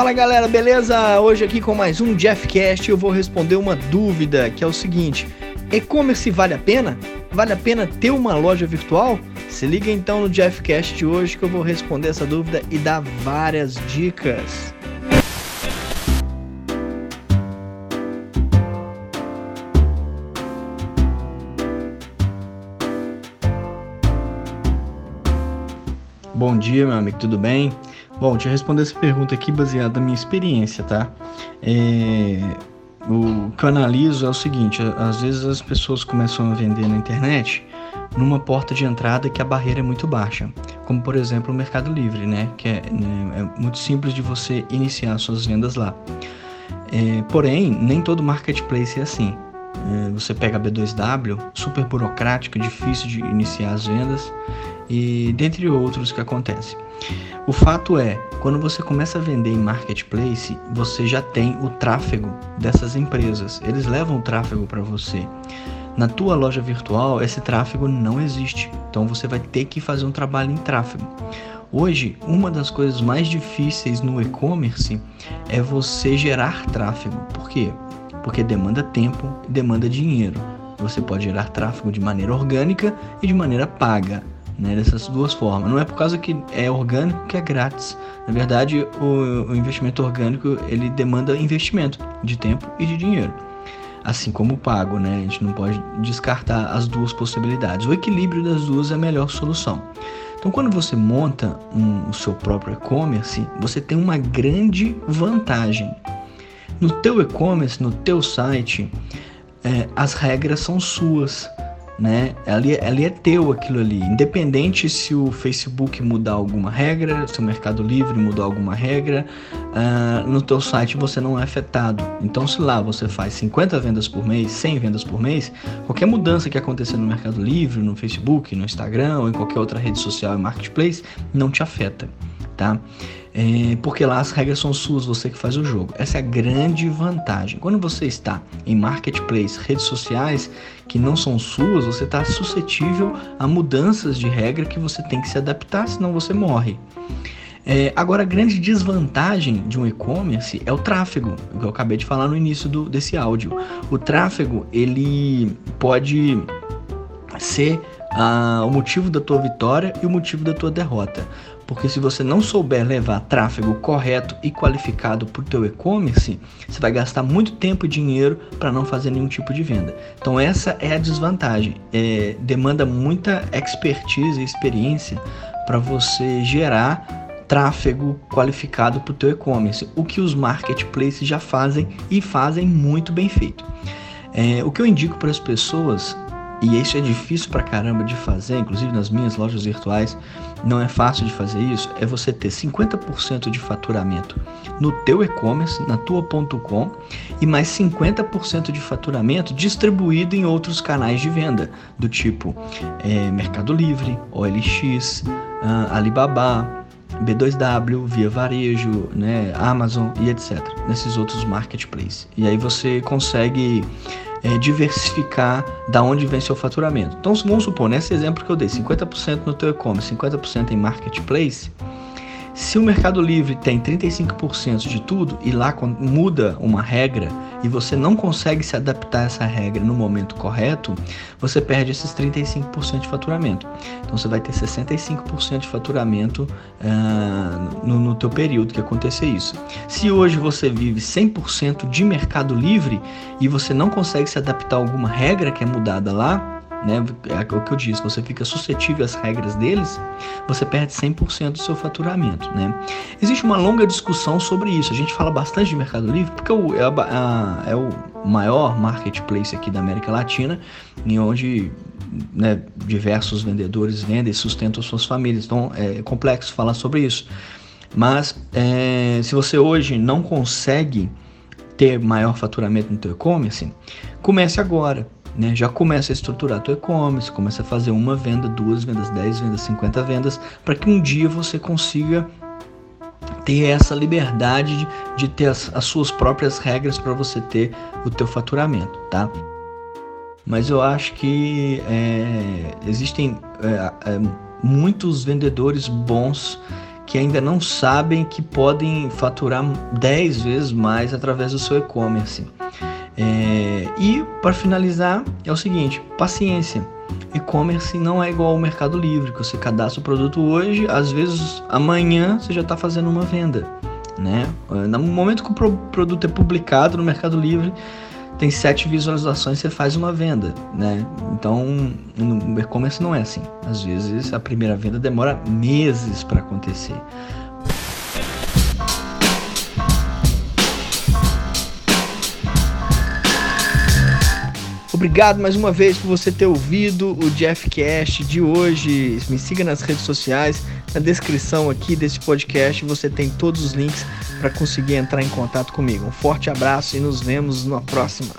Fala galera, beleza? Hoje aqui com mais um Jeffcast eu vou responder uma dúvida que é o seguinte: e-commerce vale a pena? Vale a pena ter uma loja virtual? Se liga então no Jeffcast de hoje que eu vou responder essa dúvida e dar várias dicas. Bom dia, meu amigo, tudo bem? Bom, eu responder essa pergunta aqui baseada na minha experiência, tá? É, o que eu analiso é o seguinte: às vezes as pessoas começam a vender na internet numa porta de entrada que a barreira é muito baixa, como por exemplo o Mercado Livre, né? Que é, né, é muito simples de você iniciar suas vendas lá. É, porém, nem todo marketplace é assim. É, você pega a B2W, super burocrático, difícil de iniciar as vendas e dentre outros que acontecem. O fato é, quando você começa a vender em marketplace, você já tem o tráfego dessas empresas. Eles levam o tráfego para você. Na tua loja virtual, esse tráfego não existe. Então você vai ter que fazer um trabalho em tráfego. Hoje, uma das coisas mais difíceis no e-commerce é você gerar tráfego. Por quê? Porque demanda tempo e demanda dinheiro. Você pode gerar tráfego de maneira orgânica e de maneira paga né, dessas duas formas. Não é por causa que é orgânico que é grátis. Na verdade, o, o investimento orgânico ele demanda investimento de tempo e de dinheiro, assim como o pago, né? A gente não pode descartar as duas possibilidades. O equilíbrio das duas é a melhor solução. Então, quando você monta um, o seu próprio e-commerce, você tem uma grande vantagem. No teu e-commerce, no teu site, é, as regras são suas né? Ali, ali é teu aquilo ali, independente se o Facebook mudar alguma regra, se o Mercado Livre mudar alguma regra, uh, no teu site você não é afetado. Então, se lá você faz 50 vendas por mês, 100 vendas por mês, qualquer mudança que acontecer no Mercado Livre, no Facebook, no Instagram ou em qualquer outra rede social e marketplace, não te afeta, tá? É, porque lá as regras são suas, você que faz o jogo. Essa é a grande vantagem. Quando você está em marketplace, redes sociais que não são suas, você está suscetível a mudanças de regra que você tem que se adaptar, senão você morre. É, agora, a grande desvantagem de um e-commerce é o tráfego, que eu acabei de falar no início do, desse áudio. O tráfego ele pode ser o motivo da tua vitória e o motivo da tua derrota. Porque se você não souber levar tráfego correto e qualificado para o teu e-commerce, você vai gastar muito tempo e dinheiro para não fazer nenhum tipo de venda. Então essa é a desvantagem. É, demanda muita expertise e experiência para você gerar tráfego qualificado para o teu e-commerce, o que os marketplaces já fazem e fazem muito bem feito. É, o que eu indico para as pessoas e isso é difícil pra caramba de fazer, inclusive nas minhas lojas virtuais, não é fácil de fazer isso, é você ter 50% de faturamento no teu e-commerce, na tua.com, e mais 50% de faturamento distribuído em outros canais de venda, do tipo é, Mercado Livre, OLX, uh, Alibaba, B2W, Via Varejo, né, Amazon e etc. Nesses outros marketplaces. E aí você consegue é, diversificar da onde vem seu faturamento. Então, vamos supor, nesse exemplo que eu dei, 50% no teu e-commerce, 50% em marketplace, se o Mercado Livre tem 35% de tudo e lá muda uma regra e você não consegue se adaptar a essa regra no momento correto, você perde esses 35% de faturamento. Então você vai ter 65% de faturamento uh, no, no teu período que acontecer isso. Se hoje você vive 100% de Mercado Livre e você não consegue se adaptar a alguma regra que é mudada lá, né? É o que eu disse, você fica suscetível às regras deles, você perde 100% do seu faturamento, né? Existe uma longa discussão sobre isso. A gente fala bastante de Mercado Livre porque é, a, a, é o maior marketplace aqui da América Latina, em onde né, diversos vendedores vendem e sustentam suas famílias. Então é complexo falar sobre isso. Mas é, se você hoje não consegue ter maior faturamento no teu e-commerce, comece agora né? Já começa a estruturar teu e-commerce, começa a fazer uma venda, duas vendas, dez vendas, 50 vendas, para que um dia você consiga ter essa liberdade de, de ter as, as, suas próprias regras para você ter o teu faturamento, tá? Mas eu acho que é, existem é, é, muitos vendedores bons que ainda não sabem que podem faturar 10 vezes mais através do seu e-commerce. É, e para finalizar, é o seguinte: paciência. E-commerce não é igual ao Mercado Livre, que você cadastra o produto hoje, às vezes amanhã você já está fazendo uma venda. Né? No momento que o produto é publicado no Mercado Livre, tem sete visualizações, você faz uma venda, né? Então, no e-commerce não é assim. Às vezes a primeira venda demora meses para acontecer. Obrigado mais uma vez por você ter ouvido o Jeff Cast de hoje. Me siga nas redes sociais. Na descrição aqui desse podcast você tem todos os links para conseguir entrar em contato comigo. Um forte abraço e nos vemos na próxima.